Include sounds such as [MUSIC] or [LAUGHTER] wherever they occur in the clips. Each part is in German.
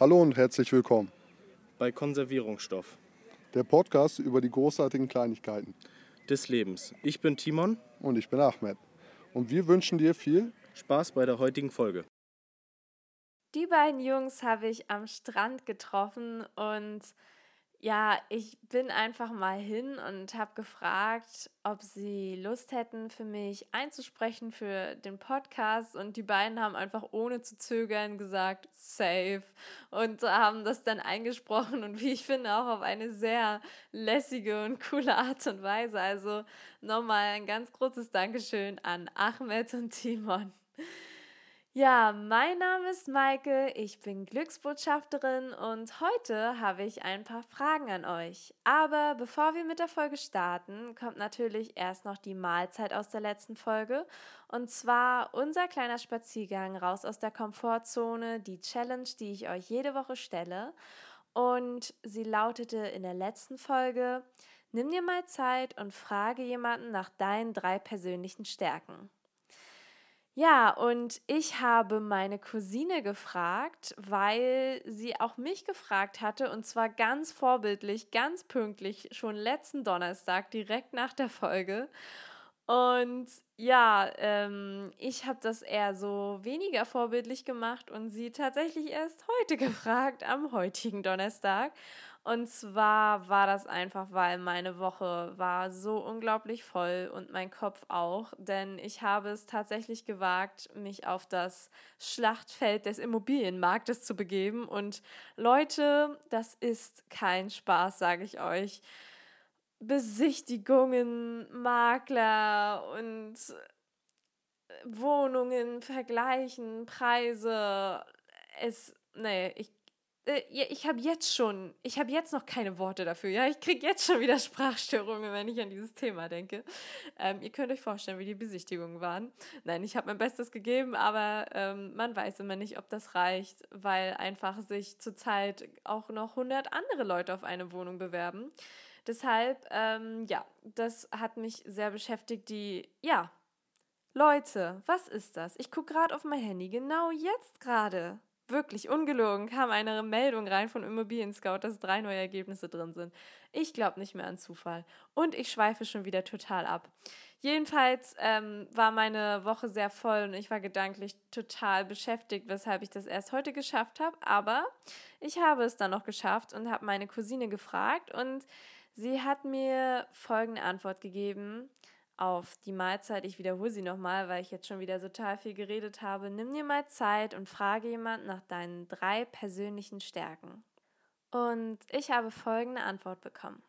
Hallo und herzlich willkommen. Bei Konservierungsstoff. Der Podcast über die großartigen Kleinigkeiten des Lebens. Ich bin Timon. Und ich bin Ahmed. Und wir wünschen dir viel Spaß bei der heutigen Folge. Die beiden Jungs habe ich am Strand getroffen und ja, ich bin einfach mal hin und habe gefragt, ob sie Lust hätten, für mich einzusprechen für den Podcast. Und die beiden haben einfach ohne zu zögern gesagt, safe. Und haben das dann eingesprochen und wie ich finde, auch auf eine sehr lässige und coole Art und Weise. Also nochmal ein ganz großes Dankeschön an Ahmed und Timon. Ja, mein Name ist Maike, ich bin Glücksbotschafterin und heute habe ich ein paar Fragen an euch. Aber bevor wir mit der Folge starten, kommt natürlich erst noch die Mahlzeit aus der letzten Folge und zwar unser kleiner Spaziergang raus aus der Komfortzone, die Challenge, die ich euch jede Woche stelle. Und sie lautete in der letzten Folge, nimm dir mal Zeit und frage jemanden nach deinen drei persönlichen Stärken. Ja, und ich habe meine Cousine gefragt, weil sie auch mich gefragt hatte, und zwar ganz vorbildlich, ganz pünktlich, schon letzten Donnerstag, direkt nach der Folge. Und ja, ähm, ich habe das eher so weniger vorbildlich gemacht und sie tatsächlich erst heute [LAUGHS] gefragt, am heutigen Donnerstag. Und zwar war das einfach, weil meine Woche war so unglaublich voll und mein Kopf auch, denn ich habe es tatsächlich gewagt, mich auf das Schlachtfeld des Immobilienmarktes zu begeben. Und Leute, das ist kein Spaß, sage ich euch. Besichtigungen, Makler und Wohnungen vergleichen, Preise. Es, nee, ich ich habe jetzt schon, ich habe jetzt noch keine Worte dafür. Ja, ich kriege jetzt schon wieder Sprachstörungen, wenn ich an dieses Thema denke. Ähm, ihr könnt euch vorstellen, wie die Besichtigungen waren. Nein, ich habe mein Bestes gegeben, aber ähm, man weiß immer nicht, ob das reicht, weil einfach sich zurzeit auch noch 100 andere Leute auf eine Wohnung bewerben. Deshalb, ähm, ja, das hat mich sehr beschäftigt. Die, ja, Leute, was ist das? Ich gucke gerade auf mein Handy, genau jetzt gerade wirklich ungelogen kam eine Meldung rein von Immobilien Scout, dass drei neue Ergebnisse drin sind. Ich glaube nicht mehr an Zufall. Und ich schweife schon wieder total ab. Jedenfalls ähm, war meine Woche sehr voll und ich war gedanklich total beschäftigt, weshalb ich das erst heute geschafft habe. Aber ich habe es dann noch geschafft und habe meine Cousine gefragt und sie hat mir folgende Antwort gegeben auf die Mahlzeit. Ich wiederhole sie nochmal, weil ich jetzt schon wieder total viel geredet habe. Nimm dir mal Zeit und frage jemand nach deinen drei persönlichen Stärken. Und ich habe folgende Antwort bekommen.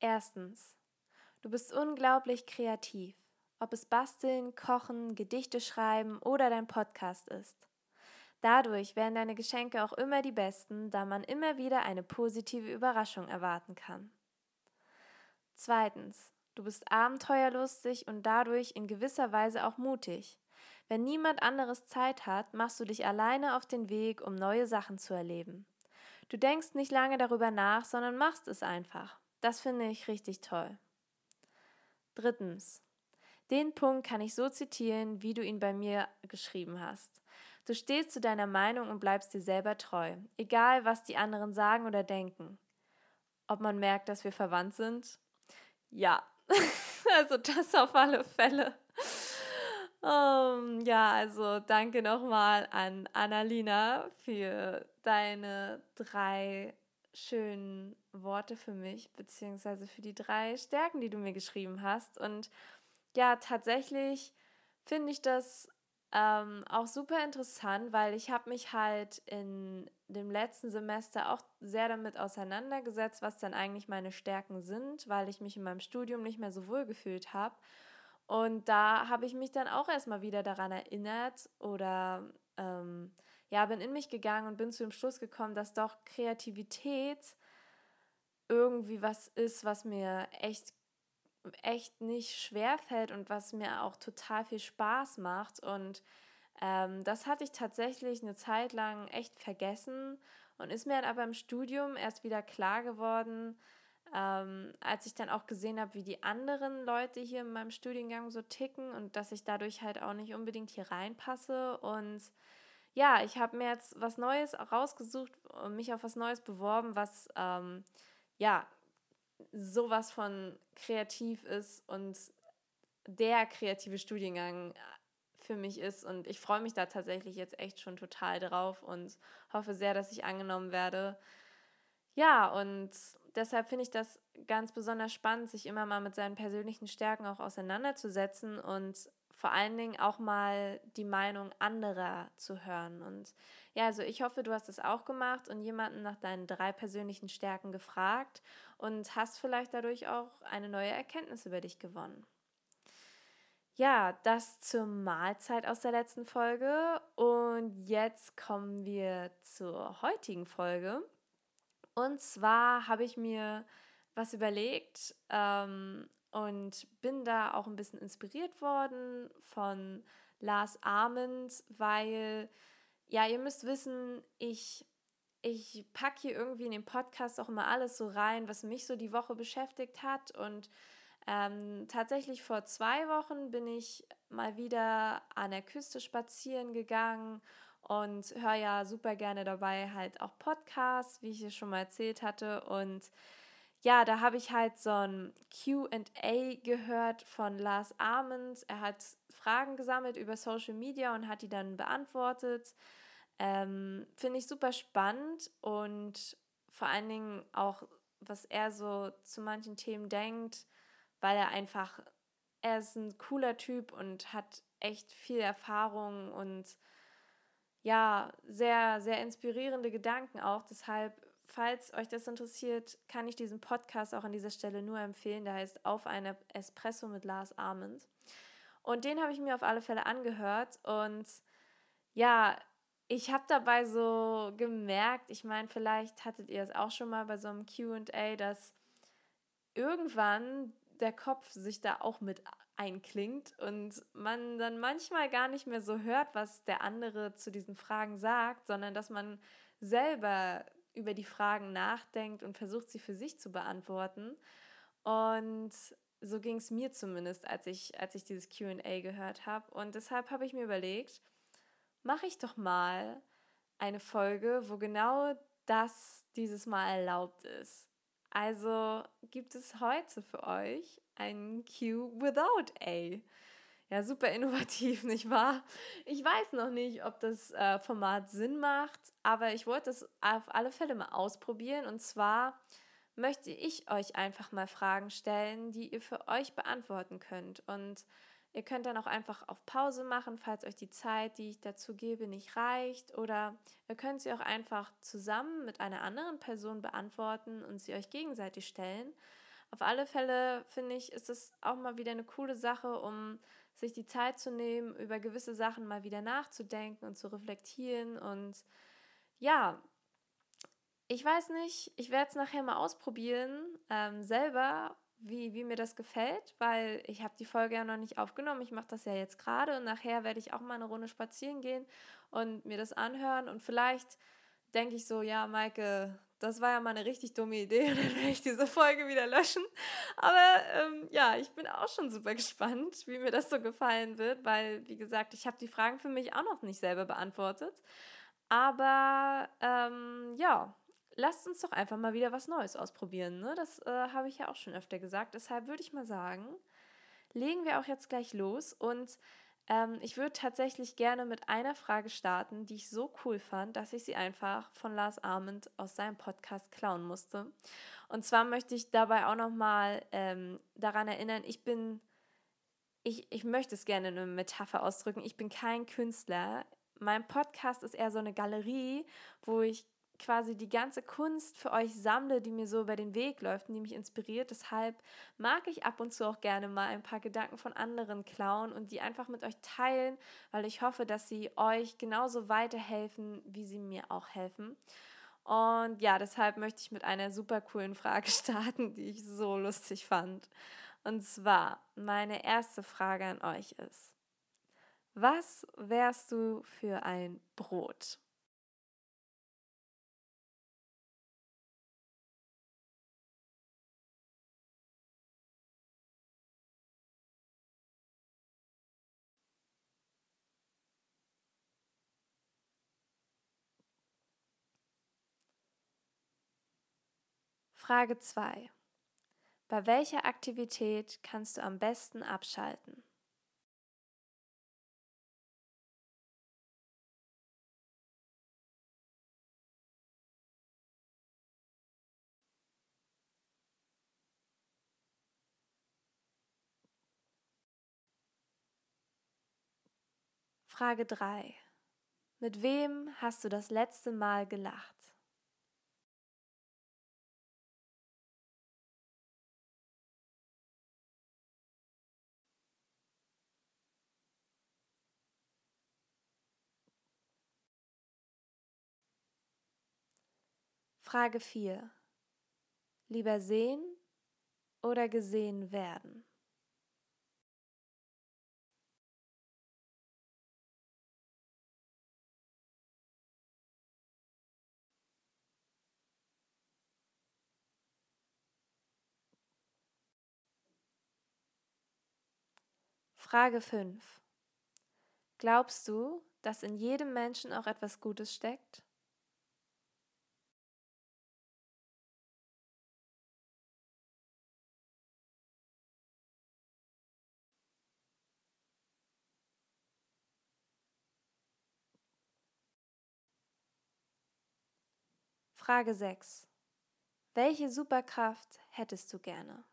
Erstens, du bist unglaublich kreativ, ob es basteln, kochen, Gedichte schreiben oder dein Podcast ist. Dadurch werden deine Geschenke auch immer die besten, da man immer wieder eine positive Überraschung erwarten kann. Zweitens, Du bist abenteuerlustig und dadurch in gewisser Weise auch mutig. Wenn niemand anderes Zeit hat, machst du dich alleine auf den Weg, um neue Sachen zu erleben. Du denkst nicht lange darüber nach, sondern machst es einfach. Das finde ich richtig toll. Drittens. Den Punkt kann ich so zitieren, wie du ihn bei mir geschrieben hast. Du stehst zu deiner Meinung und bleibst dir selber treu, egal was die anderen sagen oder denken. Ob man merkt, dass wir verwandt sind? Ja, [LAUGHS] also das auf alle Fälle. Um, ja, also danke nochmal an Annalina für deine drei schönen Worte für mich, beziehungsweise für die drei Stärken, die du mir geschrieben hast. Und ja, tatsächlich finde ich das ähm, auch super interessant, weil ich habe mich halt in dem letzten Semester auch sehr damit auseinandergesetzt, was dann eigentlich meine Stärken sind, weil ich mich in meinem Studium nicht mehr so wohl gefühlt habe. Und da habe ich mich dann auch erstmal wieder daran erinnert oder ähm, ja, bin in mich gegangen und bin zu dem Schluss gekommen, dass doch Kreativität irgendwie was ist, was mir echt echt nicht schwer fällt und was mir auch total viel Spaß macht. Und ähm, das hatte ich tatsächlich eine Zeit lang echt vergessen und ist mir dann aber im Studium erst wieder klar geworden, ähm, als ich dann auch gesehen habe, wie die anderen Leute hier in meinem Studiengang so ticken und dass ich dadurch halt auch nicht unbedingt hier reinpasse. Und ja, ich habe mir jetzt was Neues rausgesucht und mich auf was Neues beworben, was ähm, ja sowas von kreativ ist und der kreative Studiengang für mich ist. Und ich freue mich da tatsächlich jetzt echt schon total drauf und hoffe sehr, dass ich angenommen werde. Ja, und deshalb finde ich das ganz besonders spannend, sich immer mal mit seinen persönlichen Stärken auch auseinanderzusetzen und vor allen Dingen auch mal die Meinung anderer zu hören. Und ja, also ich hoffe, du hast es auch gemacht und jemanden nach deinen drei persönlichen Stärken gefragt und hast vielleicht dadurch auch eine neue Erkenntnis über dich gewonnen. Ja, das zur Mahlzeit aus der letzten Folge. Und jetzt kommen wir zur heutigen Folge. Und zwar habe ich mir was überlegt, ähm, und bin da auch ein bisschen inspiriert worden von Lars Arment, weil, ja, ihr müsst wissen, ich, ich packe hier irgendwie in den Podcast auch immer alles so rein, was mich so die Woche beschäftigt hat. Und ähm, tatsächlich vor zwei Wochen bin ich mal wieder an der Küste spazieren gegangen und höre ja super gerne dabei halt auch Podcasts, wie ich es schon mal erzählt hatte. Und ja, da habe ich halt so ein QA gehört von Lars Arment. Er hat Fragen gesammelt über Social Media und hat die dann beantwortet. Ähm, Finde ich super spannend und vor allen Dingen auch, was er so zu manchen Themen denkt, weil er einfach, er ist ein cooler Typ und hat echt viel Erfahrung und ja, sehr, sehr inspirierende Gedanken auch. Deshalb falls euch das interessiert, kann ich diesen Podcast auch an dieser Stelle nur empfehlen. Der heißt Auf eine Espresso mit Lars Arment. Und den habe ich mir auf alle Fälle angehört. Und ja, ich habe dabei so gemerkt, ich meine, vielleicht hattet ihr es auch schon mal bei so einem QA, dass irgendwann der Kopf sich da auch mit einklingt und man dann manchmal gar nicht mehr so hört, was der andere zu diesen Fragen sagt, sondern dass man selber über die Fragen nachdenkt und versucht, sie für sich zu beantworten. Und so ging es mir zumindest, als ich, als ich dieses QA gehört habe. Und deshalb habe ich mir überlegt, mache ich doch mal eine Folge, wo genau das dieses Mal erlaubt ist. Also gibt es heute für euch ein Q without A. Ja, super innovativ, [LAUGHS] nicht wahr? Ich weiß noch nicht, ob das äh, Format Sinn macht, aber ich wollte es auf alle Fälle mal ausprobieren. Und zwar möchte ich euch einfach mal Fragen stellen, die ihr für euch beantworten könnt. Und ihr könnt dann auch einfach auf Pause machen, falls euch die Zeit, die ich dazu gebe, nicht reicht. Oder ihr könnt sie auch einfach zusammen mit einer anderen Person beantworten und sie euch gegenseitig stellen. Auf alle Fälle finde ich, ist es auch mal wieder eine coole Sache, um sich die Zeit zu nehmen, über gewisse Sachen mal wieder nachzudenken und zu reflektieren. Und ja, ich weiß nicht, ich werde es nachher mal ausprobieren, ähm, selber, wie, wie mir das gefällt, weil ich habe die Folge ja noch nicht aufgenommen. Ich mache das ja jetzt gerade und nachher werde ich auch mal eine Runde spazieren gehen und mir das anhören. Und vielleicht denke ich so, ja, Maike, das war ja mal eine richtig dumme Idee [LAUGHS] und dann werde ich diese Folge wieder löschen. Aber ähm, ja, ich bin auch schon super gespannt, wie mir das so gefallen wird, weil, wie gesagt, ich habe die Fragen für mich auch noch nicht selber beantwortet. Aber ähm, ja, lasst uns doch einfach mal wieder was Neues ausprobieren. Ne? Das äh, habe ich ja auch schon öfter gesagt. Deshalb würde ich mal sagen, legen wir auch jetzt gleich los und ähm, ich würde tatsächlich gerne mit einer Frage starten, die ich so cool fand, dass ich sie einfach von Lars Arment aus seinem Podcast klauen musste. Und zwar möchte ich dabei auch nochmal ähm, daran erinnern, ich bin, ich, ich möchte es gerne in einer Metapher ausdrücken, ich bin kein Künstler. Mein Podcast ist eher so eine Galerie, wo ich quasi die ganze Kunst für euch sammle, die mir so über den Weg läuft und die mich inspiriert. Deshalb mag ich ab und zu auch gerne mal ein paar Gedanken von anderen klauen und die einfach mit euch teilen, weil ich hoffe, dass sie euch genauso weiterhelfen, wie sie mir auch helfen. Und ja, deshalb möchte ich mit einer super coolen Frage [LAUGHS] starten, die ich so lustig fand. Und zwar, meine erste Frage an euch ist, was wärst du für ein Brot? Frage 2. Bei welcher Aktivität kannst du am besten abschalten? Frage 3. Mit wem hast du das letzte Mal gelacht? Frage 4. Lieber sehen oder gesehen werden? Frage 5. Glaubst du, dass in jedem Menschen auch etwas Gutes steckt? Frage 6. Welche Superkraft hättest du gerne?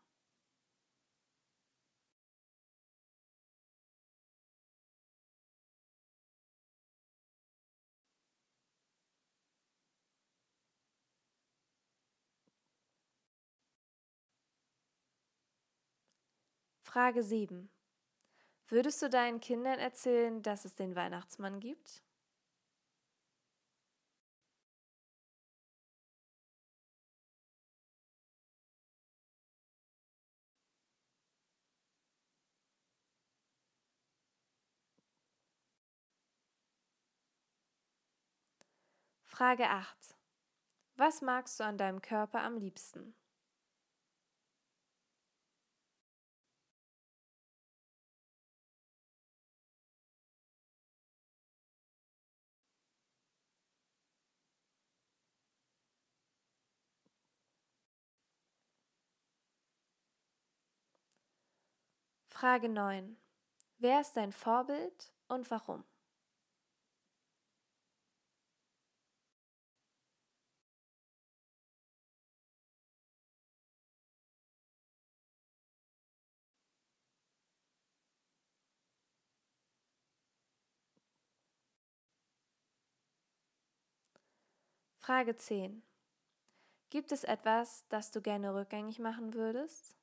Frage 7. Würdest du deinen Kindern erzählen, dass es den Weihnachtsmann gibt? Frage 8. Was magst du an deinem Körper am liebsten? Frage 9. Wer ist dein Vorbild und warum? Frage 10. Gibt es etwas, das du gerne rückgängig machen würdest?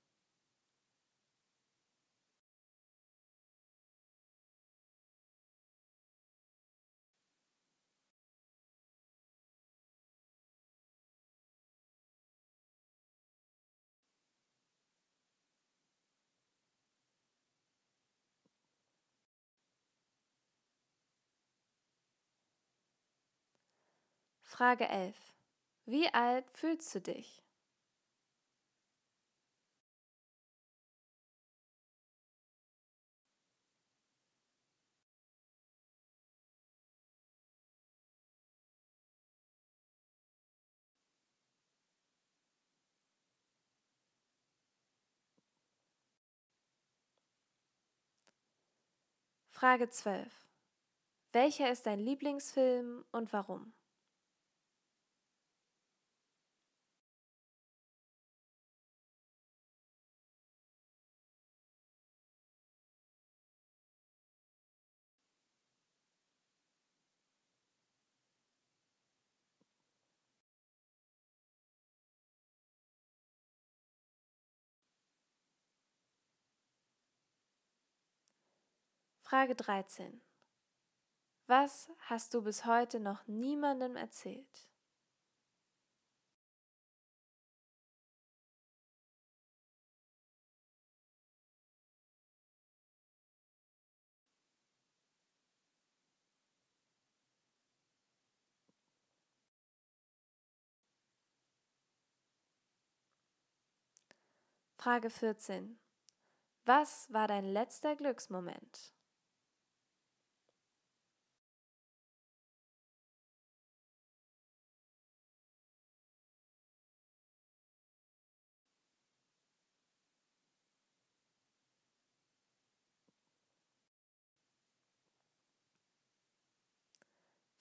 Frage 11. Wie alt fühlst du dich? Frage 12. Welcher ist dein Lieblingsfilm und warum? Frage 13. Was hast du bis heute noch niemandem erzählt? Frage 14. Was war dein letzter Glücksmoment?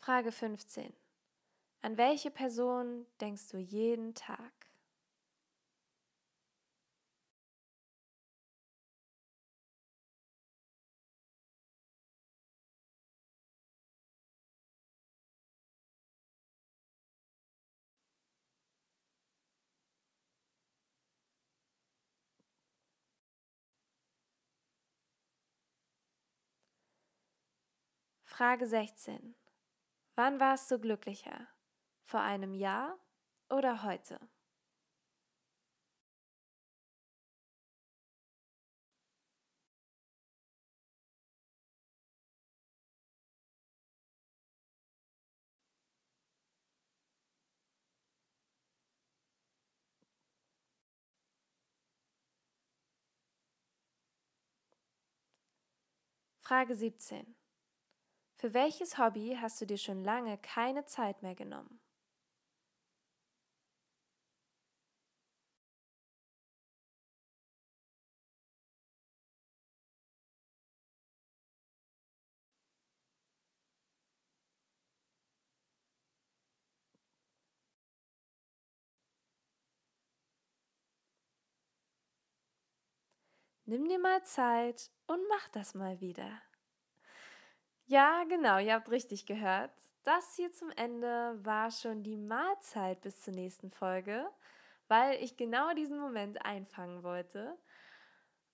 Frage 15. An welche Person denkst du jeden Tag? Frage 16. Wann warst du glücklicher? Vor einem Jahr oder heute? Frage 17. Für welches Hobby hast du dir schon lange keine Zeit mehr genommen? Nimm dir mal Zeit und mach das mal wieder. Ja, genau, ihr habt richtig gehört. Das hier zum Ende war schon die Mahlzeit bis zur nächsten Folge, weil ich genau diesen Moment einfangen wollte.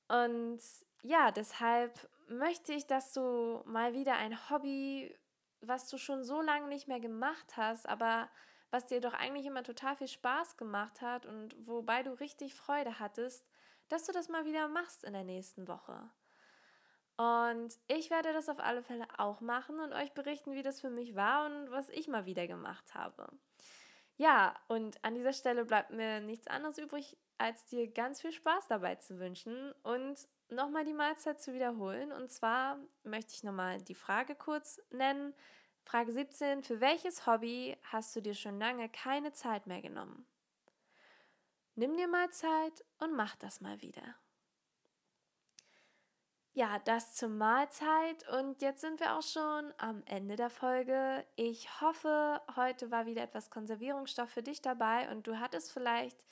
Und ja, deshalb möchte ich, dass du mal wieder ein Hobby, was du schon so lange nicht mehr gemacht hast, aber was dir doch eigentlich immer total viel Spaß gemacht hat und wobei du richtig Freude hattest, dass du das mal wieder machst in der nächsten Woche. Und ich werde das auf alle Fälle auch machen und euch berichten, wie das für mich war und was ich mal wieder gemacht habe. Ja, und an dieser Stelle bleibt mir nichts anderes übrig, als dir ganz viel Spaß dabei zu wünschen und nochmal die Mahlzeit zu wiederholen. Und zwar möchte ich nochmal die Frage kurz nennen. Frage 17. Für welches Hobby hast du dir schon lange keine Zeit mehr genommen? Nimm dir mal Zeit und mach das mal wieder. Ja, das zur Mahlzeit und jetzt sind wir auch schon am Ende der Folge. Ich hoffe, heute war wieder etwas Konservierungsstoff für dich dabei und du hattest vielleicht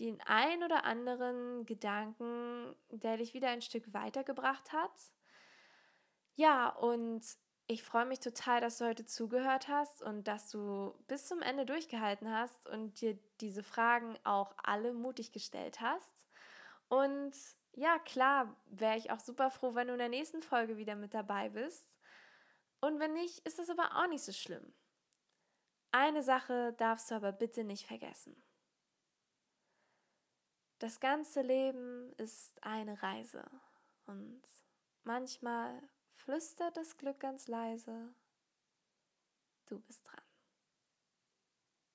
den ein oder anderen Gedanken, der dich wieder ein Stück weitergebracht hat. Ja, und ich freue mich total, dass du heute zugehört hast und dass du bis zum Ende durchgehalten hast und dir diese Fragen auch alle mutig gestellt hast. Und ja, klar, wäre ich auch super froh, wenn du in der nächsten Folge wieder mit dabei bist. Und wenn nicht, ist das aber auch nicht so schlimm. Eine Sache darfst du aber bitte nicht vergessen. Das ganze Leben ist eine Reise und manchmal flüstert das Glück ganz leise, du bist dran.